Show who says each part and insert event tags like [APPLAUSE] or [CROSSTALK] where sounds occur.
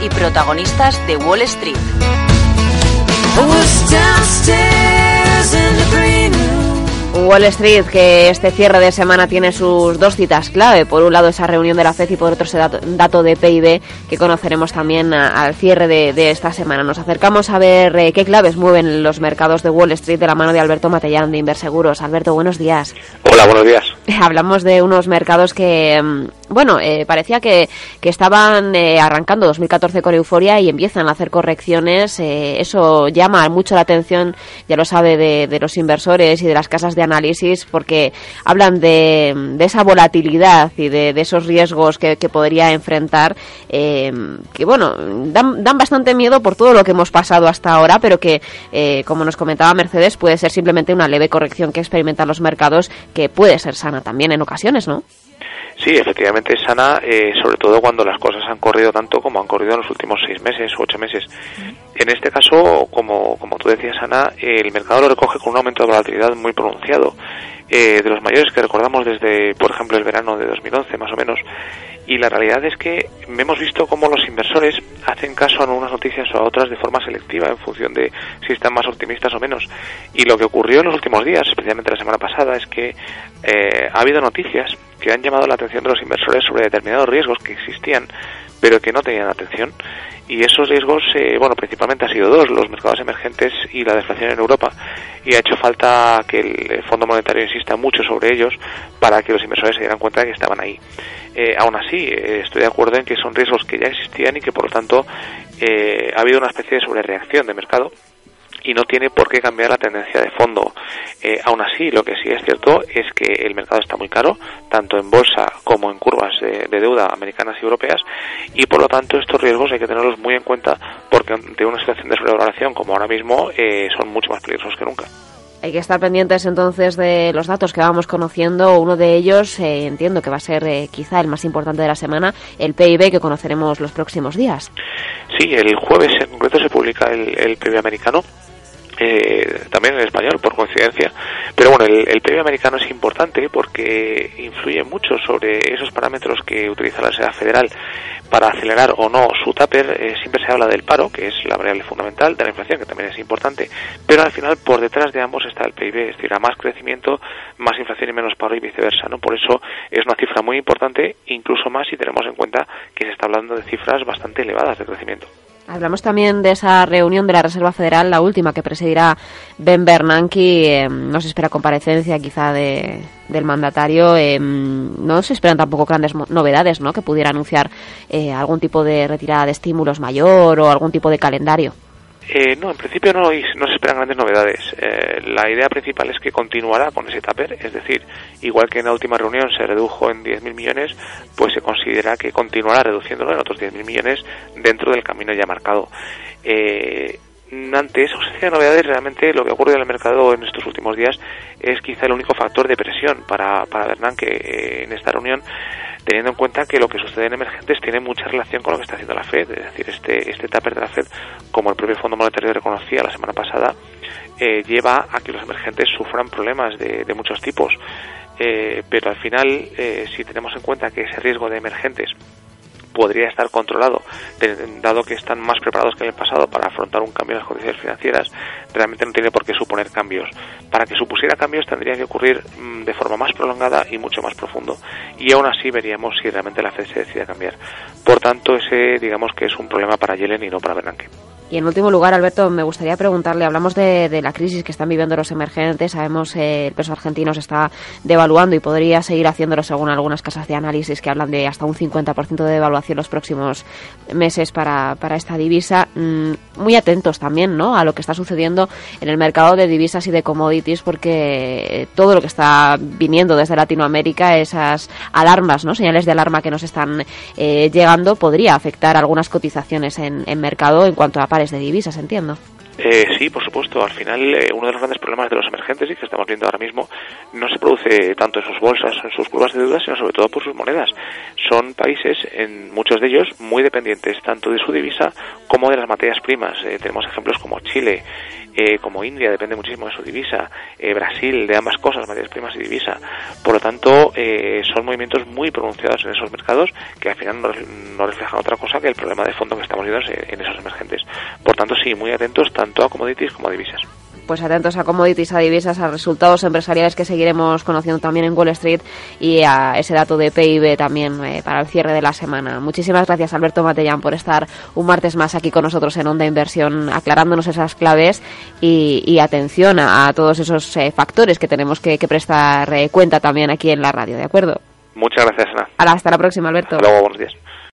Speaker 1: y protagonistas de Wall Street.
Speaker 2: Wall Street, que este cierre de semana tiene sus dos citas clave. Por un lado, esa reunión de la FED y por otro, ese dato, de PIB que conoceremos también al cierre de, esta semana. Nos acercamos a ver eh, qué claves mueven los mercados de Wall Street de la mano de Alberto Matellán de Inverseguros. Alberto, buenos días.
Speaker 3: Hola, buenos días. [LAUGHS]
Speaker 2: Hablamos de unos mercados que, mm, bueno, eh, parecía que, que estaban eh, arrancando 2014 con euforia y empiezan a hacer correcciones. eso llama mucho la atención, ya lo sabe, de, de los inversores y de las casas de análisis porque hablan de, de esa volatilidad y de, esos riesgos que, podría enfrentar, eh, que bueno, dan, dan, bastante miedo por todo lo que hemos pasado hasta ahora, pero que, eh, como nos comentaba Mercedes, puede ser simplemente una leve corrección que experimentan los mercados, que puede ser sana también en ocasiones, ¿no?
Speaker 3: Sí, efectivamente es sana, eh, sobre todo cuando las cosas han corrido tanto como han corrido en los últimos seis meses o ocho meses. En este caso, como, como tú decías, Ana, el mercado lo recoge con un aumento de volatilidad muy pronunciado, eh, de los mayores que recordamos desde, por ejemplo, el verano de 2011, más o menos. Y la realidad es que hemos visto cómo los inversores hacen caso a unas noticias o a otras de forma selectiva en función de si están más optimistas o menos. Y lo que ocurrió en los últimos días, especialmente la semana pasada, es que eh, ha habido noticias que han llamado la atención de los inversores sobre determinados riesgos que existían, pero que no tenían atención. Y esos riesgos, eh, bueno, principalmente han sido dos, los mercados emergentes y la deflación en Europa. Y ha hecho falta que el Fondo Monetario insista mucho sobre ellos para que los inversores se dieran cuenta de que estaban ahí. Eh, aún así, eh, estoy de acuerdo en que son riesgos que ya existían y que, por lo tanto, ha habido una especie de sobrereacción de mercado y no tiene por qué cambiar la tendencia de fondo. Eh, aún así, lo que sí es cierto es que el mercado está muy caro, tanto en bolsa como en curvas de, deuda americanas y europeas, y por lo tanto estos riesgos hay que tenerlos muy en cuenta porque ante una situación de sobrevaloración como ahora mismo eh, son mucho más peligrosos que nunca.
Speaker 2: Hay que estar pendientes entonces de los datos que vamos conociendo. Uno de ellos, eh, entiendo que va a ser quizá el más importante de la semana, el PIB que conoceremos los próximos días.
Speaker 3: Sí, el jueves en concreto se publica el PIB americano eh, también en español, por coincidencia. Pero bueno, el, el PIB americano es importante porque influye mucho sobre esos parámetros que utiliza la Reserva Federal para acelerar o no su taper. Eh, siempre se habla del paro, que es la variable fundamental, de la inflación, que también es importante, pero al final por detrás de ambos está el PIB, es decir, a más crecimiento, más inflación y menos paro y viceversa. ¿no? Por eso es una cifra muy importante, incluso más si tenemos en cuenta que se está hablando de cifras bastante elevadas de crecimiento.
Speaker 2: Hablamos también de esa reunión de la Reserva Federal, la última que presidirá Ben Bernanke. Eh, no se espera comparecencia quizá de, del mandatario. Eh, no se esperan tampoco grandes novedades, ¿no? Que pudiera anunciar eh, algún tipo de retirada de estímulos mayor o algún tipo de calendario.
Speaker 3: Eh, no, en principio no, no se esperan grandes novedades. Eh, la idea principal es que continuará con ese taper, es decir, igual que en la última reunión se redujo en 10.000 millones, pues se considera que continuará reduciéndolo en otros 10.000 millones dentro del camino ya marcado. Eh, ante esa ausencia de novedades, realmente lo que ocurre en el mercado en estos últimos días es quizá el único factor de presión para, para Bernanke eh, en esta reunión teniendo en cuenta que lo que sucede en emergentes tiene mucha relación con lo que está haciendo la Fed, es decir, este, este taper de la Fed, como el propio Fondo Monetario reconocía la semana pasada, eh, lleva a que los emergentes sufran problemas de, de muchos tipos. Eh, pero al final, eh, si tenemos en cuenta que ese riesgo de emergentes podría estar controlado, dado que están más preparados que en el pasado para afrontar un cambio en las condiciones financieras, realmente no tiene por qué suponer cambios. Para que supusiera cambios tendría que ocurrir mm, de forma más prolongada y mucho más profundo. Y aún así veríamos si realmente la Fed se decide a cambiar. Por tanto, ese digamos que es un problema para Yellen y no para Bernanke.
Speaker 2: Y en último lugar, Alberto, me gustaría preguntarle, hablamos de, la crisis que están viviendo los emergentes, sabemos que eh, el peso argentino se está devaluando y podría seguir haciéndolo según algunas casas de análisis que hablan de hasta un 50% de devaluación los próximos meses para, para esta divisa. Mm, muy atentos también ¿no? a lo que está sucediendo en el mercado de divisas y de commodities porque todo lo que está viniendo desde Latinoamérica, esas alarmas, ¿no? señales de alarma que nos están eh, llegando, podría afectar algunas cotizaciones en, en mercado en cuanto a de divisas, entiendo.
Speaker 3: Eh, sí, por supuesto. Al final, eh, uno de los grandes problemas de los emergentes y que estamos viendo ahora mismo no se produce tanto en sus bolsas, en sus curvas de deuda, sino sobre todo por sus monedas. Son países, en muchos de ellos, muy dependientes tanto de su divisa como de las materias primas. Eh, tenemos ejemplos como Chile, eh, como India depende muchísimo de su divisa, Brasil de ambas cosas, materias primas y divisa. Por lo tanto, son movimientos muy pronunciados en esos mercados que al final no, reflejan otra cosa que el problema de fondo que estamos viendo en esos emergentes. Por tanto, sí, muy atentos tanto a commodities como a divisas
Speaker 2: pues atentos a commodities, a divisas, a resultados empresariales que seguiremos conociendo también en Wall Street y a ese dato de PIB también eh, para el cierre de la semana. Muchísimas gracias Alberto Matellán por estar un martes más aquí con nosotros en Onda Inversión aclarándonos esas claves y, atención a, todos esos eh, factores que tenemos que, prestar eh, cuenta también aquí en la radio, ¿de acuerdo?
Speaker 3: Muchas gracias, Ana.
Speaker 2: Hasta la próxima, Alberto.
Speaker 3: Hasta luego, buenos días.